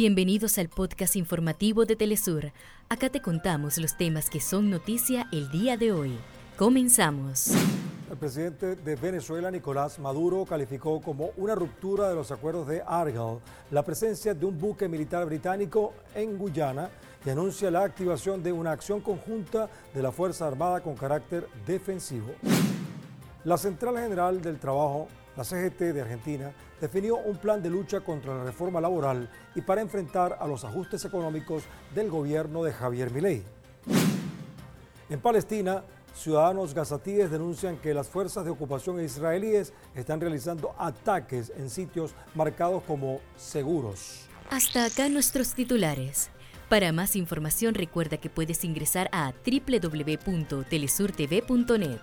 Bienvenidos al podcast informativo de Telesur. Acá te contamos los temas que son noticia el día de hoy. Comenzamos. El presidente de Venezuela, Nicolás Maduro, calificó como una ruptura de los acuerdos de Argel la presencia de un buque militar británico en Guyana y anuncia la activación de una acción conjunta de la Fuerza Armada con carácter defensivo. La Central General del Trabajo la CGT de Argentina definió un plan de lucha contra la reforma laboral y para enfrentar a los ajustes económicos del gobierno de Javier Milei. En Palestina, ciudadanos gazatíes denuncian que las fuerzas de ocupación israelíes están realizando ataques en sitios marcados como seguros. Hasta acá nuestros titulares. Para más información recuerda que puedes ingresar a www.telesurtv.net.